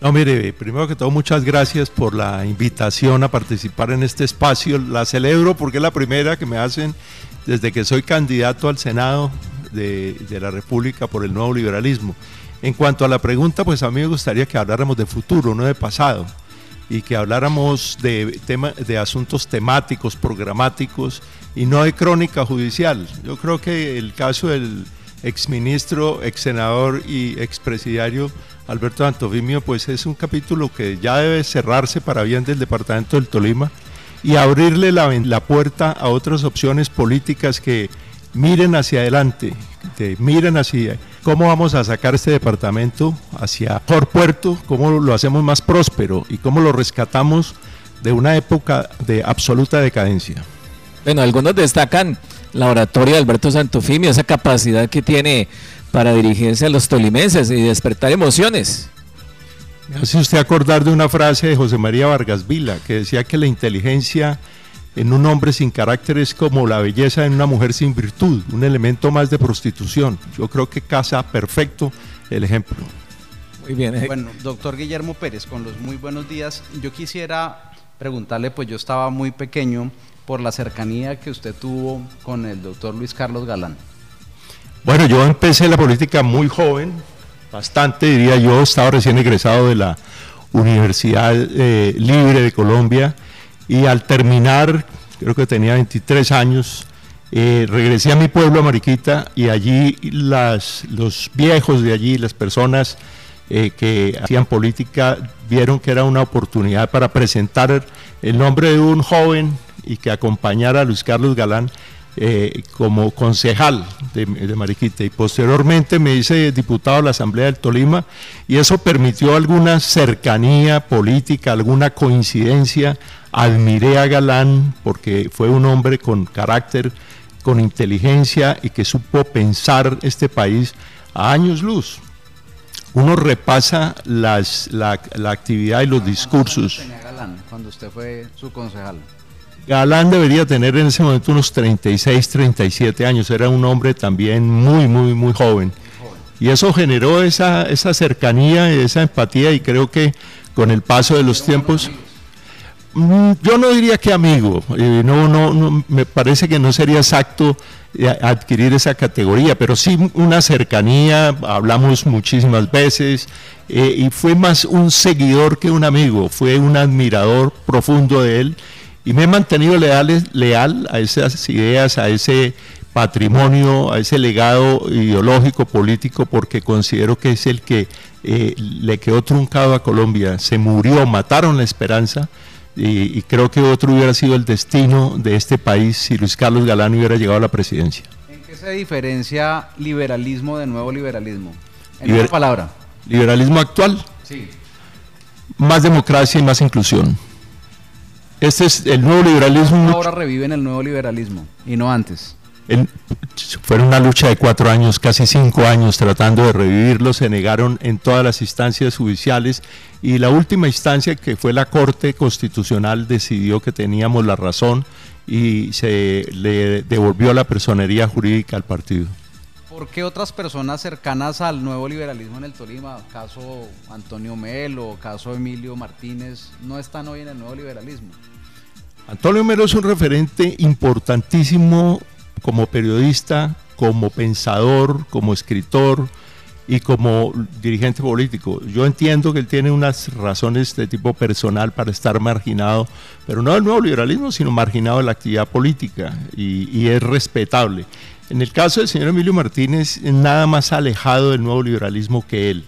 No, mire, primero que todo, muchas gracias por la invitación a participar en este espacio. La celebro porque es la primera que me hacen desde que soy candidato al Senado de, la República por el nuevo liberalismo. En cuanto a la pregunta, pues a mí me gustaría que habláramos de futuro, no de pasado, y que habláramos de, tema, de asuntos temáticos, programáticos, y no de crónica judicial. Yo creo que el caso del exministro, exsenador y expresidiario Alberto Antofimio, pues es un capítulo que ya debe cerrarse para bien del departamento del Tolima y abrirle la, la puerta a otras opciones políticas que miren hacia adelante, que miren hacia cómo vamos a sacar este departamento hacia mejor puerto, cómo lo hacemos más próspero y cómo lo rescatamos de una época de absoluta decadencia. Bueno, algunos destacan la oratoria de Alberto Santofimio, esa capacidad que tiene para dirigirse a los tolimenses y despertar emociones. Me hace usted acordar de una frase de José María Vargas Vila, que decía que la inteligencia en un hombre sin carácter es como la belleza en una mujer sin virtud, un elemento más de prostitución. Yo creo que casa perfecto el ejemplo. Muy bien. Eh. Bueno, doctor Guillermo Pérez, con los muy buenos días, yo quisiera preguntarle, pues yo estaba muy pequeño, por la cercanía que usted tuvo con el doctor Luis Carlos Galán. Bueno, yo empecé la política muy joven, bastante diría yo, estaba recién egresado de la Universidad eh, Libre de Colombia y al terminar, creo que tenía 23 años, eh, regresé a mi pueblo, a Mariquita, y allí las, los viejos de allí, las personas eh, que hacían política, vieron que era una oportunidad para presentar el nombre de un joven y que acompañara a Luis Carlos Galán eh, como concejal de, Mariquita y posteriormente me hice diputado de la Asamblea del Tolima y eso permitió alguna cercanía política, alguna coincidencia. Admiré a Galán porque fue un hombre con carácter, con inteligencia y que supo pensar este país a años luz. Uno repasa las, la, la actividad y los discursos. Galán cuando usted fue su concejal? Galán debería tener en ese momento unos 36, 37 años, era un hombre también muy, muy, muy joven. Y eso generó esa, esa cercanía, esa empatía y creo que con el paso de los tiempos... Mm, yo no diría que amigo, eh, no, no, me parece que no sería exacto eh, adquirir esa categoría, pero sí una cercanía, hablamos muchísimas veces eh, y fue más un seguidor que un amigo, fue un admirador profundo de él y me he mantenido leal, leal a esas ideas, a ese patrimonio, a ese legado ideológico, político, porque considero que es el que eh, le quedó truncado a Colombia. Se murió, mataron la esperanza y, creo que otro hubiera sido el destino de este país si Luis Carlos Galán hubiera llegado a la presidencia. ¿En qué se diferencia liberalismo de nuevo liberalismo? En una palabra. Liberalismo actual. Sí. Más democracia y más inclusión. Este es el nuevo liberalismo. Ahora reviven el nuevo liberalismo y no antes. fue una lucha de cuatro años, casi cinco años tratando de revivirlo, se negaron en todas las instancias judiciales y la última instancia que fue la Corte Constitucional decidió que teníamos la razón y se le devolvió la personería jurídica al partido. ¿Por qué otras personas cercanas al nuevo liberalismo en el Tolima, caso Antonio Melo, caso Emilio Martínez, no están hoy en el nuevo liberalismo? Antonio Melo es un referente importantísimo como periodista, como pensador, como escritor y como dirigente político. Yo entiendo que él tiene unas razones de tipo personal para estar marginado, pero no del nuevo liberalismo, sino marginado de la actividad política y, y es respetable. En el caso del señor Emilio Martínez, nada más alejado del nuevo liberalismo que él.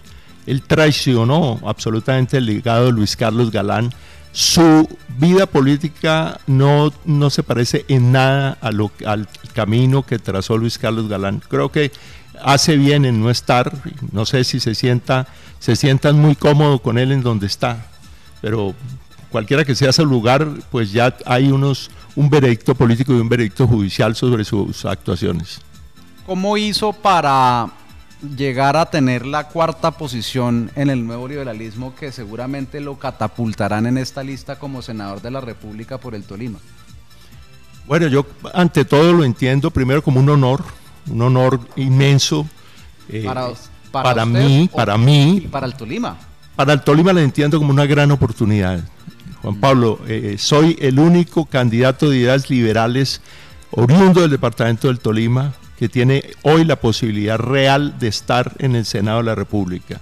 Él traicionó absolutamente el legado de Luis Carlos Galán. Su vida política no, no se parece en nada al camino que trazó Luis Carlos Galán. Creo que hace bien en no estar, no sé si se sienta, se sientan muy cómodo con él en donde está, pero cualquiera que sea su lugar, pues ya hay unos un veredicto político y un veredicto judicial sobre sus actuaciones. ¿Cómo hizo para llegar a tener la cuarta posición en el nuevo liberalismo que seguramente lo catapultarán en esta lista como senador de la República por el Tolima? Bueno, yo ante todo lo entiendo primero como un honor, un honor inmenso eh, para, para, mí, para mí. Y para el Tolima. para el Tolima la entiendo como una gran oportunidad. Juan Pablo, eh, soy el único candidato de ideas liberales oriundo del departamento del Tolima que tiene hoy la posibilidad real de estar en el Senado de la República.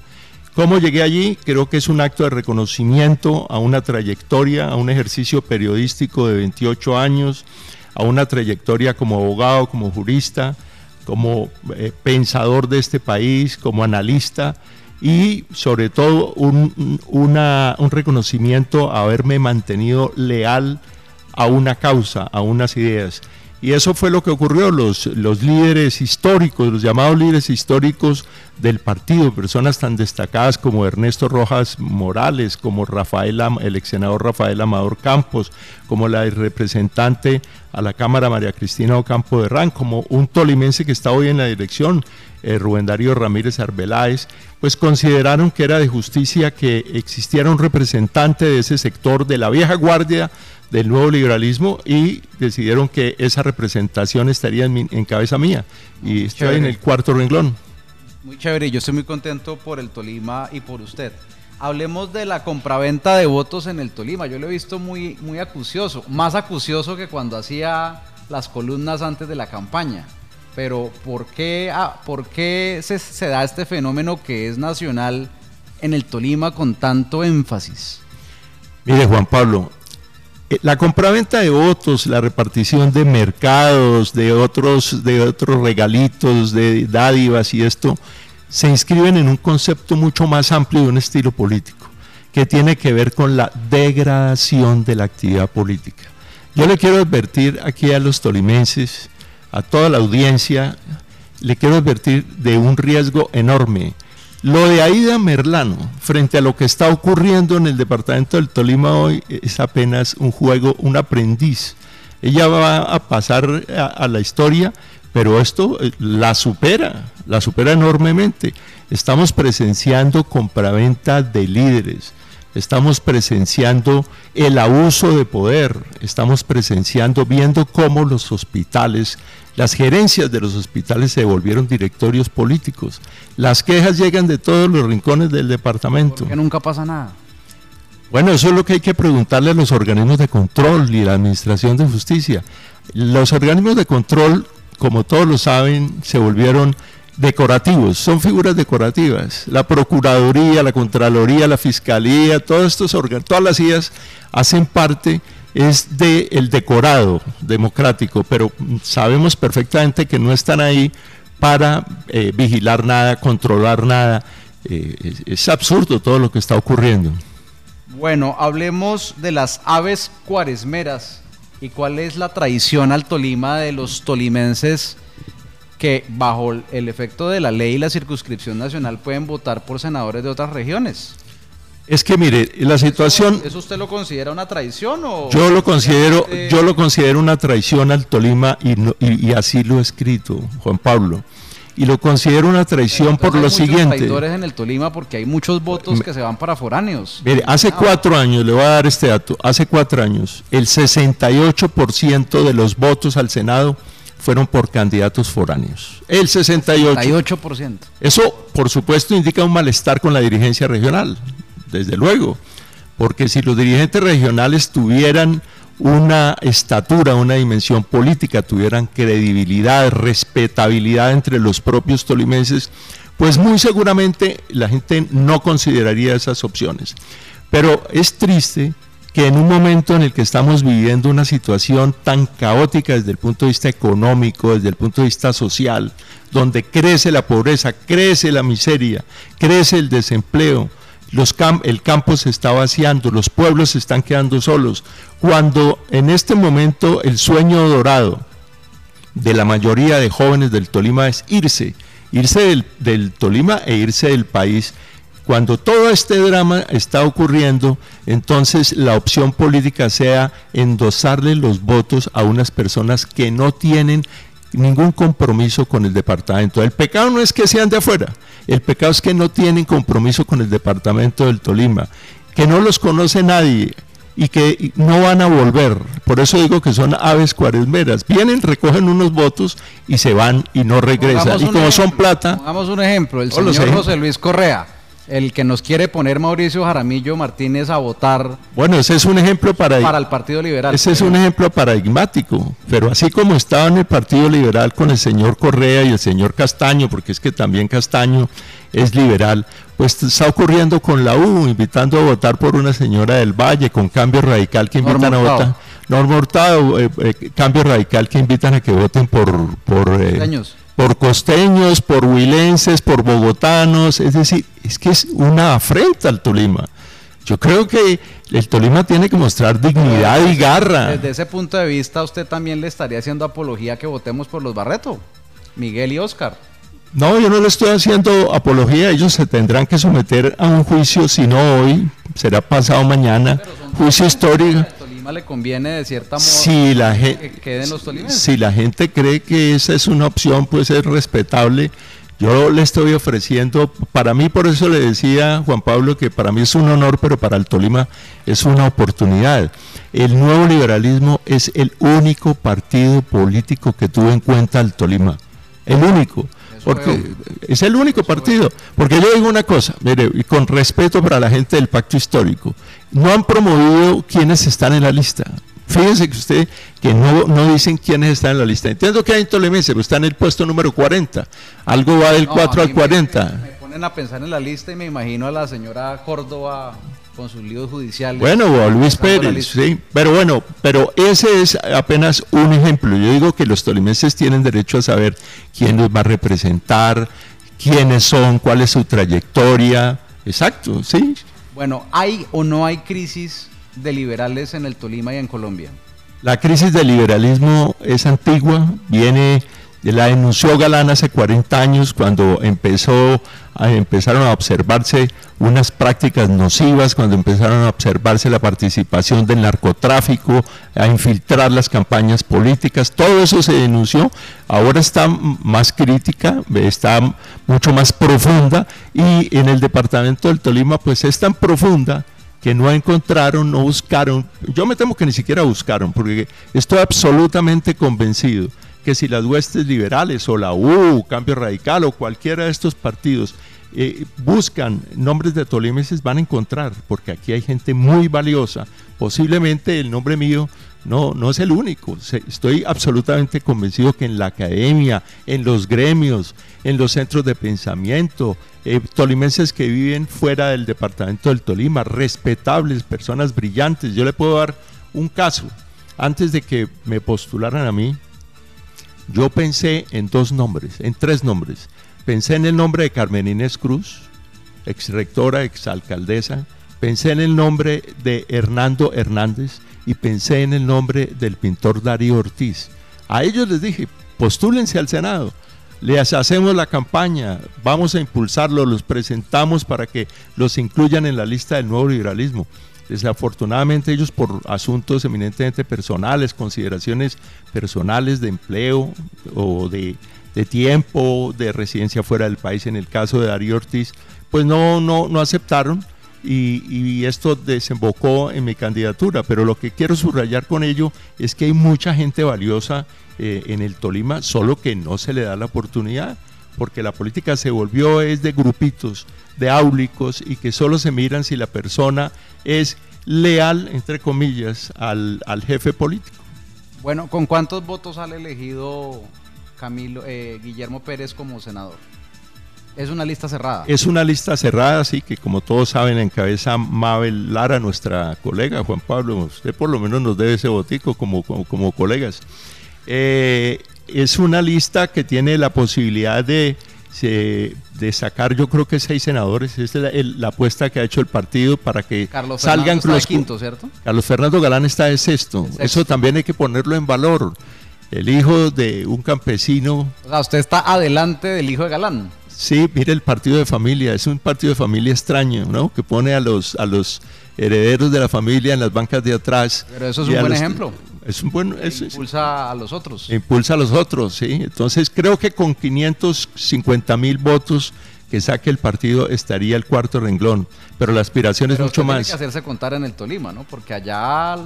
¿Cómo llegué allí? Creo que es un acto de reconocimiento a una trayectoria, a un ejercicio periodístico de 28 años, a una trayectoria como abogado, como jurista, como eh, pensador de este país, como analista y sobre todo un, un reconocimiento a haberme mantenido leal a una causa, a unas ideas. Y eso fue lo que ocurrió. Los, los líderes históricos, los llamados líderes históricos del partido, personas tan destacadas como Ernesto Rojas Morales, como Rafael, el ex senador Rafael Amador Campos, como la representante a la Cámara María Cristina Ocampo de Ran, como un tolimense que está hoy en la dirección, eh, Rubén Darío Ramírez Arbeláez, pues consideraron que era de justicia que existiera un representante de ese sector de la vieja guardia del nuevo liberalismo y decidieron que esa representación estaría en, cabeza mía. Y estoy en el cuarto renglón. Muy chévere, yo estoy muy contento por el Tolima y por usted. Hablemos de la compraventa de votos en el Tolima. Yo lo he visto muy, muy acucioso, más acucioso que cuando hacía las columnas antes de la campaña. Pero ¿por qué, ah, por qué se, se da este fenómeno que es nacional en el Tolima con tanto énfasis? Mire, Juan Pablo, la compraventa de votos, la repartición de mercados, de otros, de otros regalitos, de dádivas y esto, se inscriben en un concepto mucho más amplio de un estilo político, que tiene que ver con la degradación de la actividad política. Yo le quiero advertir aquí a los tolimenses, a toda la audiencia, le quiero advertir de un riesgo enorme lo de Aida Merlano, frente a lo que está ocurriendo en el departamento del Tolima hoy, es apenas un juego, un aprendiz. Ella va a pasar a, la historia, pero esto eh, la supera, la supera enormemente. Estamos presenciando compraventa de líderes, estamos presenciando el abuso de poder, estamos presenciando, viendo cómo los hospitales las gerencias de los hospitales se volvieron directorios políticos. Las quejas llegan de todos los rincones del departamento. Que nunca pasa nada. Bueno, eso es lo que hay que preguntarle a los organismos de control y la Administración de Justicia. Los organismos de control, como todos lo saben, se volvieron decorativos, son figuras decorativas. La Procuraduría, la Contraloría, la Fiscalía, todos estos órganos, todas las IAS hacen parte es del el decorado democrático, pero sabemos perfectamente que no están ahí para eh, vigilar nada, controlar nada. Eh, es, absurdo todo lo que está ocurriendo. Bueno, hablemos de las aves cuaresmeras y cuál es la tradición al Tolima de los tolimenses que bajo el efecto de la ley y la circunscripción nacional pueden votar por senadores de otras regiones. Es que mire, la situación. ¿Eso, usted lo considera una traición o.? Yo lo considero, yo lo considero una traición al Tolima y, y, así lo he escrito, Juan Pablo. Y lo considero una traición por lo siguiente. Traidores en el Tolima porque hay muchos votos que se van para foráneos. Mire, hace cuatro años, le voy a dar este dato, hace cuatro años, el 68% de los votos al Senado fueron por candidatos foráneos. El 68%. 68%. Eso, por supuesto, indica un malestar con la dirigencia regional desde luego, porque si los dirigentes regionales tuvieran una estatura, una dimensión política, tuvieran credibilidad, respetabilidad entre los propios tolimenses, pues muy seguramente la gente no consideraría esas opciones. Pero es triste que en un momento en el que estamos viviendo una situación tan caótica desde el punto de vista económico, desde el punto de vista social, donde crece la pobreza, crece la miseria, crece el desempleo, el campo se está vaciando, los pueblos se están quedando solos, cuando en este momento el sueño dorado de la mayoría de jóvenes del Tolima es irse, irse del, Tolima e irse del país. Cuando todo este drama está ocurriendo, entonces la opción política sea endosarle los votos a unas personas que no tienen ningún compromiso con el departamento. El pecado no es que sean de afuera, el pecado es que no tienen compromiso con el departamento del Tolima, que no los conoce nadie y que no van a volver. Por eso digo que son aves cuaresmeras. Vienen, recogen unos votos y se van y no regresan. y como son plata... Pongamos un ejemplo, el señor José Luis Correa el que nos quiere poner Mauricio Jaramillo Martínez a votar. Bueno, ese es un ejemplo para, para el Partido Liberal. Ese es un ejemplo paradigmático, pero así como estaba en el Partido Liberal con el señor Correa y el señor Castaño, porque es que también Castaño es liberal, pues está ocurriendo con la U, invitando a votar por una señora del Valle, con cambio radical que invitan a votar. Norma Hurtado, eh, eh, cambio radical que invitan a que voten por, por por costeños, por huilenses, por bogotanos, es decir, es que es una afrenta al Tolima. Yo creo que el Tolima tiene que mostrar dignidad y garra. Desde ese punto de vista, usted también le estaría haciendo apología que votemos por los Barreto, Miguel y Oscar. No, yo no le estoy haciendo apología, ellos se tendrán que someter a un juicio, si no hoy, será pasado mañana, juicio histórico le conviene de cierta modo si la gente, que queden los Si la gente cree que esa es una opción, pues es respetable. Yo le estoy ofreciendo, para mí por eso le decía Juan Pablo que para mí es un honor, pero para el Tolima es una oportunidad. El nuevo liberalismo es el único partido político que tuvo en cuenta el Tolima. El único porque es el único partido. Porque yo digo una cosa, mire, y con respeto para la gente del pacto histórico, no han promovido quienes están en la lista. Fíjense que usted, que no, no dicen quiénes están en la lista. Entiendo que hay intolerancia, pero está en el puesto número 40. Algo va del 4 al 40. Me, me, ponen a pensar en la lista y me imagino a la señora Córdoba con sus líos judiciales. Bueno, o Luis Pérez, sí, pero bueno, pero ese es apenas un ejemplo. Yo digo que los tolimenses tienen derecho a saber quién los va a representar, quiénes son, cuál es su trayectoria. Exacto, sí. Bueno, ¿hay o no hay crisis de liberales en el Tolima y en Colombia? La crisis del liberalismo es antigua, viene la denunció Galán hace 40 años cuando empezó empezaron a observarse unas prácticas nocivas, cuando empezaron a observarse la participación del narcotráfico, a infiltrar las campañas políticas, todo eso se denunció, ahora está más crítica, está mucho más profunda y en el departamento del Tolima pues es tan profunda que no encontraron, no buscaron, yo me temo que ni siquiera buscaron, porque estoy absolutamente convencido que si las huestes liberales o la U, Cambio Radical o cualquiera de estos partidos eh, buscan nombres de tolimenses van a encontrar, porque aquí hay gente muy valiosa. Posiblemente el nombre mío no, no es el único. Estoy absolutamente convencido que en la academia, en los gremios, en los centros de pensamiento, eh, tolimenses que viven fuera del departamento del Tolima, respetables, personas brillantes. Yo le puedo dar un caso. Antes de que me postularan a mí, yo pensé en dos nombres, en tres nombres. Pensé en el nombre de Carmen Inés Cruz, ex rectora, ex alcaldesa. Pensé en el nombre de Hernando Hernández y pensé en el nombre del pintor Darío Ortiz. A ellos les dije, postúlense al Senado, les hacemos la campaña, vamos a impulsarlo, los presentamos para que los incluyan en la lista del nuevo liberalismo. Desafortunadamente ellos por asuntos eminentemente personales, consideraciones personales de empleo o de, tiempo, de residencia fuera del país, en el caso de Darío Ortiz, pues no, no, no aceptaron y, esto desembocó en mi candidatura. Pero lo que quiero subrayar con ello es que hay mucha gente valiosa eh, en el Tolima, solo que no se le da la oportunidad porque la política se volvió es de grupitos, de áulicos y que solo se miran si la persona es leal, entre comillas, al, jefe político. Bueno, ¿con cuántos votos sale elegido Camilo, eh, Guillermo Pérez como senador? Es una lista cerrada. Es una lista cerrada, sí, que como todos saben encabeza Mabel Lara, nuestra colega, Juan Pablo, usted por lo menos nos debe ese votico como, como, colegas. Eh, es una lista que tiene la posibilidad de, de sacar yo creo que seis senadores. Esta es la, apuesta que ha hecho el partido para que Carlos salgan está los quinto, ¿cierto? Carlos Fernando Galán está de sexto. Eso también hay que ponerlo en valor. El hijo de un campesino. O sea, usted está adelante del hijo de Galán. Sí, mire el partido de familia, es un partido de familia extraño, ¿no? Que pone a los a los herederos de la familia en las bancas de atrás. Pero eso es un buen ejemplo. Es un buen, impulsa a los otros. Impulsa a los otros, sí. Entonces creo que con 550 mil votos que saque el partido estaría el cuarto renglón, pero la aspiración es mucho más. Tiene que hacerse contar en el Tolima, ¿no? Porque allá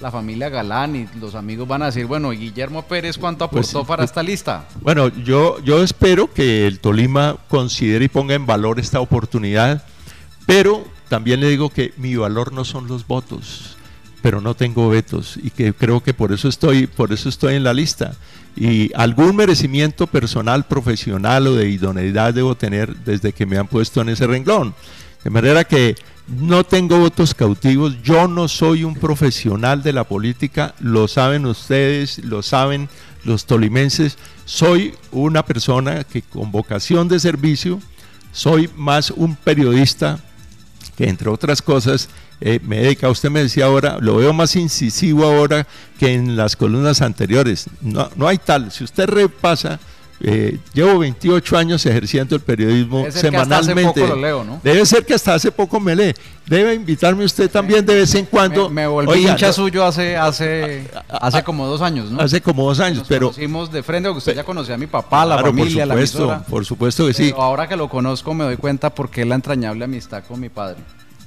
la familia Galán y los amigos van a decir, bueno, Guillermo Pérez cuánto pues aportó para esta lista? Bueno, yo, yo espero que el Tolima considere y ponga en valor esta oportunidad Pero también le digo que mi valor no son los votos, pero no tengo vetos y que creo que por eso estoy, por eso estoy en la lista. Y algún merecimiento personal, profesional o de idoneidad debo tener desde que me han puesto en ese renglón. De manera que no tengo votos cautivos, yo no soy un profesional de la política, lo saben ustedes, lo saben los tolimenses, soy una persona que con vocación de servicio, soy más un periodista que entre otras cosas eh, me dedica, usted me decía ahora, lo veo más incisivo ahora que en las columnas anteriores. No, no hay tal, si usted repasa, eh, llevo 28 años ejerciendo el periodismo Debe semanalmente. Debe ser que hasta hace poco me lee. Debe invitarme usted también de vez en cuando. Me, volví hincha suyo hace hace hace como dos años, ¿no? Hace como dos años, Nos pero conocimos de frente, porque usted ya conocía a mi papá, la familia, por supuesto, la Por supuesto que sí. ahora que lo conozco me doy cuenta por qué la entrañable amistad con mi padre.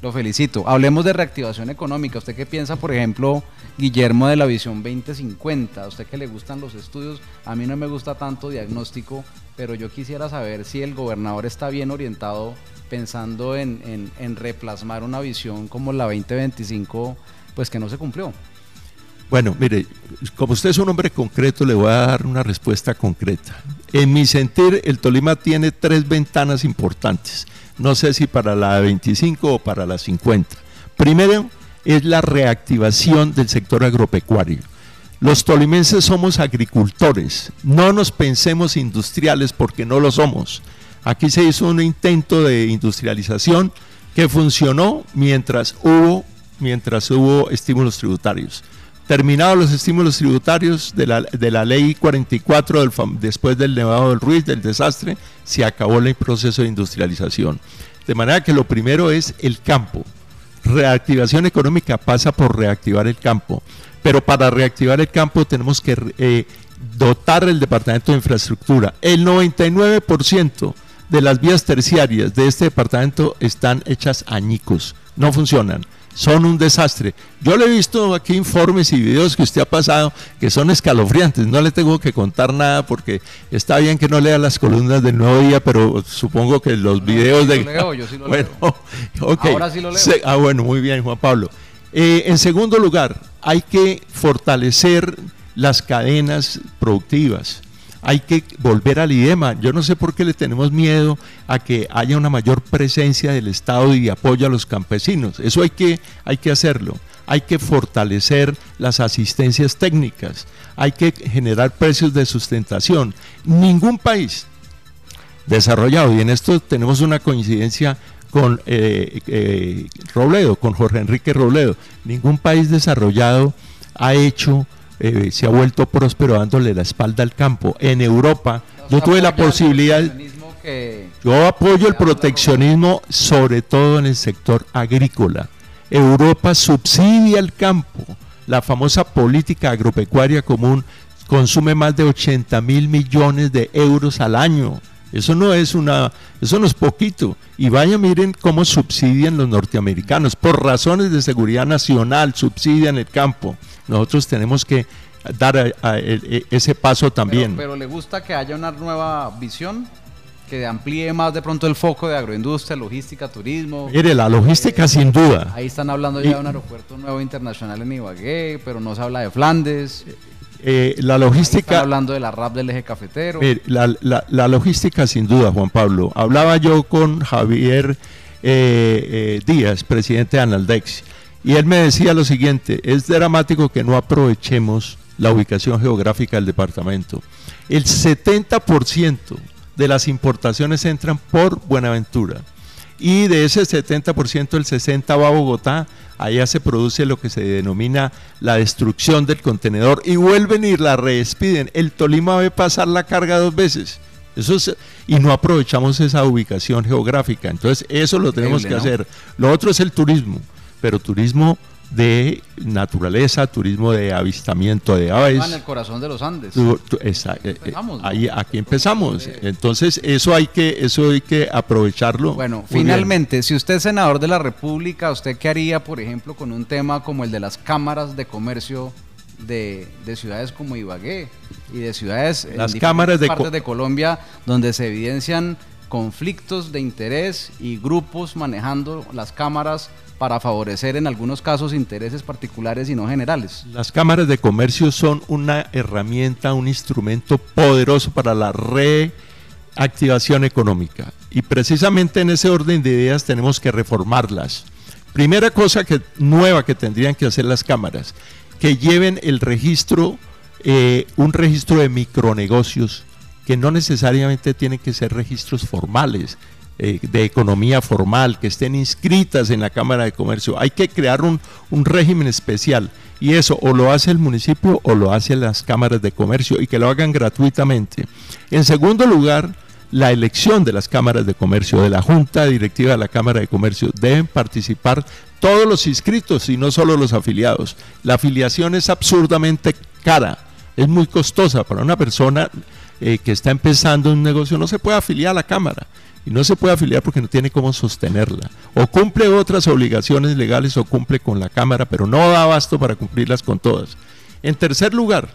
Lo felicito. Hablemos de reactivación económica. ¿Usted qué piensa, por ejemplo, Guillermo, de la visión 2050? ¿A usted que le gustan los estudios? A mí no me gusta tanto diagnóstico, pero yo quisiera saber si el gobernador está bien orientado pensando en, en replasmar una visión como la 2025, pues que no se cumplió. Bueno, mire, como usted es un hombre concreto, le voy a dar una respuesta concreta. En mi sentir, el Tolima tiene tres ventanas importantes no sé si para la 25 o para la 50. Primero es la reactivación del sector agropecuario. Los tolimenses somos agricultores, no nos pensemos industriales porque no lo somos. Aquí se hizo un intento de industrialización que funcionó mientras hubo, mientras hubo estímulos tributarios. Terminados los estímulos tributarios de la, de la ley 44 después del Nevado del Ruiz, del desastre, se acabó el proceso de industrialización. De manera que lo primero es el campo. Reactivación económica pasa por reactivar el campo, pero para reactivar el campo tenemos que eh, dotar el Departamento de Infraestructura. El 99% de las vías terciarias de este departamento están hechas añicos, no funcionan son un desastre. Yo le he visto aquí informes y videos que usted ha pasado que son escalofriantes. No le tengo que contar nada porque está bien que no lea las columnas del Nuevo Día, pero supongo que los videos de... Lo leo, yo sí lo bueno, leo. Ahora sí lo leo. ah, bueno, muy bien, Juan Pablo. Eh, en segundo lugar, hay que fortalecer las cadenas productivas hay que volver al IDEMA. Yo no sé por qué le tenemos miedo a que haya una mayor presencia del Estado y apoyo a los campesinos. Eso hay que, hay que hacerlo. Hay que fortalecer las asistencias técnicas. Hay que generar precios de sustentación. Ningún país desarrollado, y en esto tenemos una coincidencia con eh, eh, Robledo, con Jorge Enrique Robledo, ningún país desarrollado ha hecho eh, se ha vuelto próspero dándole la espalda al campo. En Europa, yo tuve la posibilidad... Yo apoyo el proteccionismo sobre todo en el sector agrícola. Europa subsidia el campo. La famosa política agropecuaria común consume más de 80 mil millones de euros al año. Eso no es una, eso no es poquito. Y vaya, miren cómo subsidian los norteamericanos. Por razones de seguridad nacional, subsidian el campo. Nosotros tenemos que dar e, ese paso también. Pero, le gusta que haya una nueva visión que amplíe más de pronto el foco de agroindustria, logística, turismo. Mire, la logística sin duda. Ahí están hablando ya de un aeropuerto nuevo internacional en Ibagué, pero no se habla de Flandes. Eh, la logística. Hablando de la RAP del eje cafetero. la, logística sin duda, Juan Pablo. Hablaba yo con Javier eh, eh, Díaz, presidente de Analdex, y él me decía lo siguiente: es dramático que no aprovechemos la ubicación geográfica del departamento. El 70% de las importaciones entran por Buenaventura y de ese 70% el 60% va a Bogotá, allá se produce lo que se denomina la destrucción del contenedor y vuelven y la redespiden. El Tolima ve pasar la carga dos veces. Eso y no aprovechamos esa ubicación geográfica. Entonces, eso lo tenemos que hacer. Lo otro es el turismo, pero turismo de naturaleza, turismo de avistamiento de aves. En el corazón de los Andes. Eh, eh, ahí, aquí empezamos. Entonces, eso hay que, eso hay que aprovecharlo. Bueno, finalmente, si usted es senador de la República, ¿usted qué haría, por ejemplo, con un tema como el de las cámaras de comercio de, ciudades como Ibagué y de ciudades las cámaras de partes de Colombia donde se evidencian conflictos de interés y grupos manejando las cámaras para favorecer en algunos casos intereses particulares y no generales. Las cámaras de comercio son una herramienta, un instrumento poderoso para la reactivación económica y precisamente en ese orden de ideas tenemos que reformarlas. Primera cosa nueva que tendrían que hacer las cámaras, que lleven el registro, eh, un registro de micronegocios, que no necesariamente tienen que ser registros formales, eh, de economía formal, que estén inscritas en la Cámara de Comercio. Hay que crear un, un régimen especial y eso o lo hace el municipio o lo hacen las cámaras de comercio y que lo hagan gratuitamente. En segundo lugar, la elección de las cámaras de comercio, de la junta directiva de la Cámara de Comercio, deben participar todos los inscritos y no solo los afiliados. La afiliación es absurdamente cara, es muy costosa para una persona eh, que está empezando un negocio, no se puede afiliar a la Cámara. Y no se puede afiliar porque no tiene cómo sostenerla. O cumple otras obligaciones legales o cumple con la Cámara, pero no da abasto para cumplirlas con todas. En tercer lugar,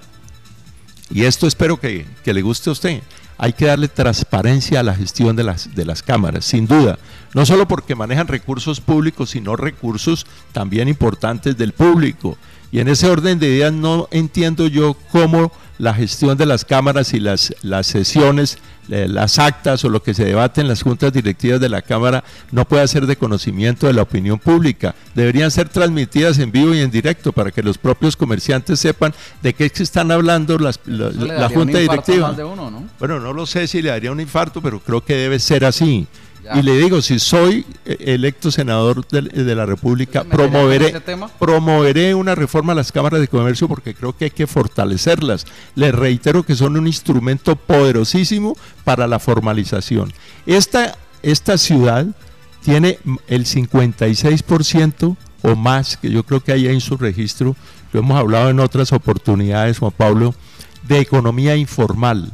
y esto espero que, que le guste a usted, hay que darle transparencia a la gestión de las, de las cámaras, sin duda. No solo porque manejan recursos públicos, sino recursos también importantes del público. Y en ese orden de ideas no entiendo yo cómo la gestión de las cámaras y las, las sesiones, eh, las actas o lo que se debate en las juntas directivas de la Cámara no puede ser de conocimiento de la opinión pública. Deberían ser transmitidas en vivo y en directo para que los propios comerciantes sepan de qué están hablando las, la, junta directiva. Bueno, no lo sé si le daría un infarto, pero creo que debe ser así. Y le digo, si soy eh, electo senador de, la República, promoveré, promoveré una reforma a las cámaras de comercio porque creo que hay que fortalecerlas. Les reitero que son un instrumento poderosísimo para la formalización. Esta, esta ciudad tiene el 56% o más, que yo creo que hay en su registro, lo hemos hablado en otras oportunidades, Juan Pablo, de economía informal.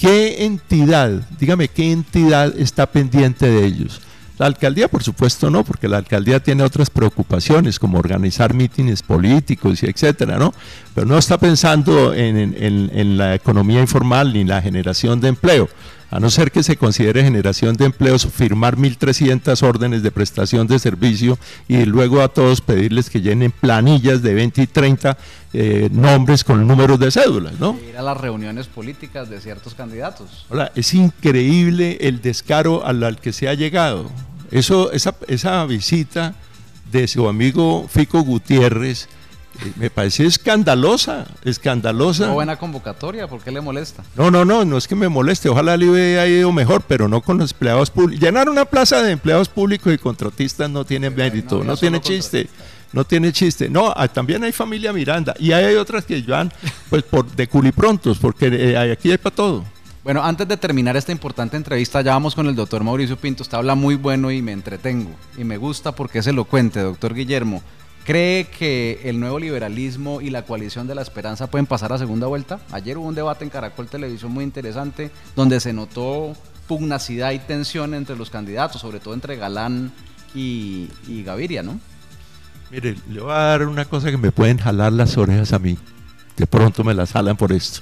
¿Qué entidad, dígame, qué entidad está pendiente de ellos? La alcaldía, por supuesto, no, porque la alcaldía tiene otras preocupaciones, como organizar mítines políticos y etcétera, ¿no? Pero no está pensando en, en la economía informal ni la generación de empleo a no ser que se considere generación de empleos, firmar 1.300 órdenes de prestación de servicio y luego a todos pedirles que llenen planillas de 20 y 30 eh, nombres con números de cédulas, ¿no? Ir a las reuniones políticas de ciertos candidatos. Hola, es increíble el descaro al, que se ha llegado. Eso, esa, esa visita de su amigo Fico Gutiérrez, me parece escandalosa, escandalosa. Una buena convocatoria, ¿por qué le molesta? No, no, no, no es que me moleste, ojalá le hubiera ido mejor, pero no con los empleados públicos. Llenar una plaza de empleados públicos y contratistas no tiene mérito, no, tiene chiste. No tiene chiste. No, también hay familia Miranda y hay otras que van pues por de culiprontos, porque eh, aquí hay para todo. Bueno, antes de terminar esta importante entrevista, ya vamos con el doctor Mauricio Pinto. Usted habla muy bueno y me entretengo. Y me gusta porque es elocuente, doctor Guillermo. ¿Cree que el nuevo liberalismo y la coalición de la esperanza pueden pasar a segunda vuelta? Ayer hubo un debate en Caracol Televisión muy interesante donde se notó pugnacidad y tensión entre los candidatos, sobre todo entre Galán y, Gaviria, ¿no? Mire, le voy a dar una cosa que me pueden jalar las orejas a mí. De pronto me las jalan por esto.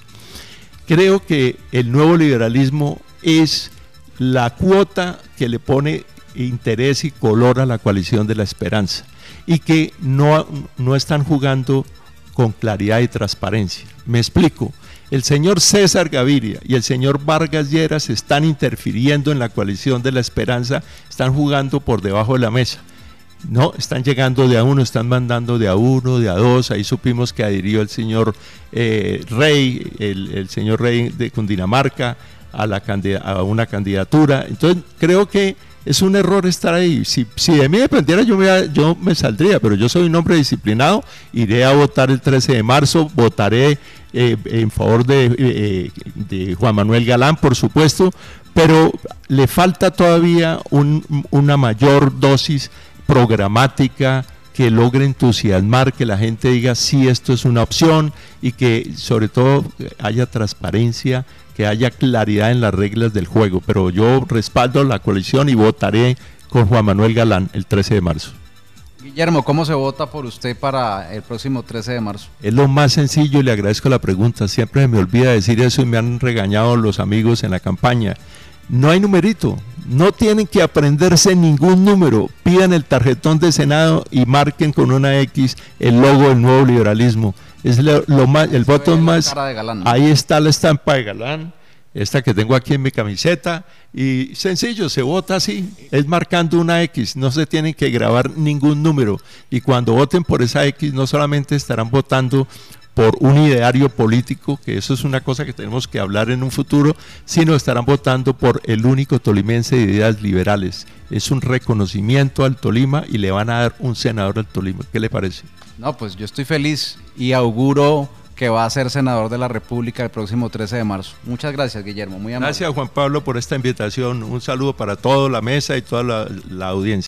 Creo que el nuevo liberalismo es la cuota que le pone interés y color a la coalición de la esperanza y que no, no están jugando con claridad y transparencia. Me explico. El señor César Gaviria y el señor Vargas Lleras están interfiriendo en la coalición de la esperanza, están jugando por debajo de la mesa. No, están llegando de a uno, están mandando de a uno, de a dos. Ahí supimos que adhirió el señor eh, Rey, el, señor Rey de Cundinamarca, a, a una candidatura. Entonces, creo que es un error estar ahí. Si, de mí dependiera, yo me, saldría, pero yo soy un hombre disciplinado, iré a votar el 13 de marzo, votaré eh, en favor de, eh, de, Juan Manuel Galán, por supuesto, pero le falta todavía una mayor dosis programática que logre entusiasmar, que la gente diga si sí, esto es una opción y que sobre todo haya transparencia que haya claridad en las reglas del juego, pero yo respaldo la coalición y votaré con Juan Manuel Galán el 13 de marzo. Guillermo, ¿cómo se vota por usted para el próximo 13 de marzo? Es lo más sencillo y le agradezco la pregunta. Siempre me olvida decir eso y me han regañado los amigos en la campaña. No hay numerito. No tienen que aprenderse ningún número. Pidan el tarjetón de Senado y marquen con una X el logo del nuevo liberalismo. Es lo, más, el voto más. Ahí está la estampa de Galán, esta que tengo aquí en mi camiseta. Y sencillo, se vota así, es marcando una X, no se tienen que grabar ningún número. Y cuando voten por esa X, no solamente estarán votando por un ideario político, que eso es una cosa que tenemos que hablar en un futuro, sino estarán votando por el único tolimense de ideas liberales. Es un reconocimiento al Tolima y le van a dar un senador al Tolima. ¿Qué le parece? No, pues yo estoy feliz y auguro que va a ser senador de la República el próximo 13 de marzo. Muchas gracias, Guillermo. Muy amable. Gracias, Juan Pablo, por esta invitación. Un saludo para toda la mesa y toda la, la audiencia.